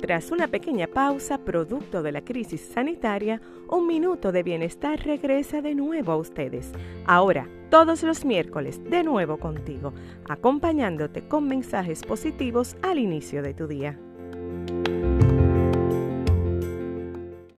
Tras una pequeña pausa producto de la crisis sanitaria, un minuto de bienestar regresa de nuevo a ustedes. Ahora, todos los miércoles, de nuevo contigo, acompañándote con mensajes positivos al inicio de tu día.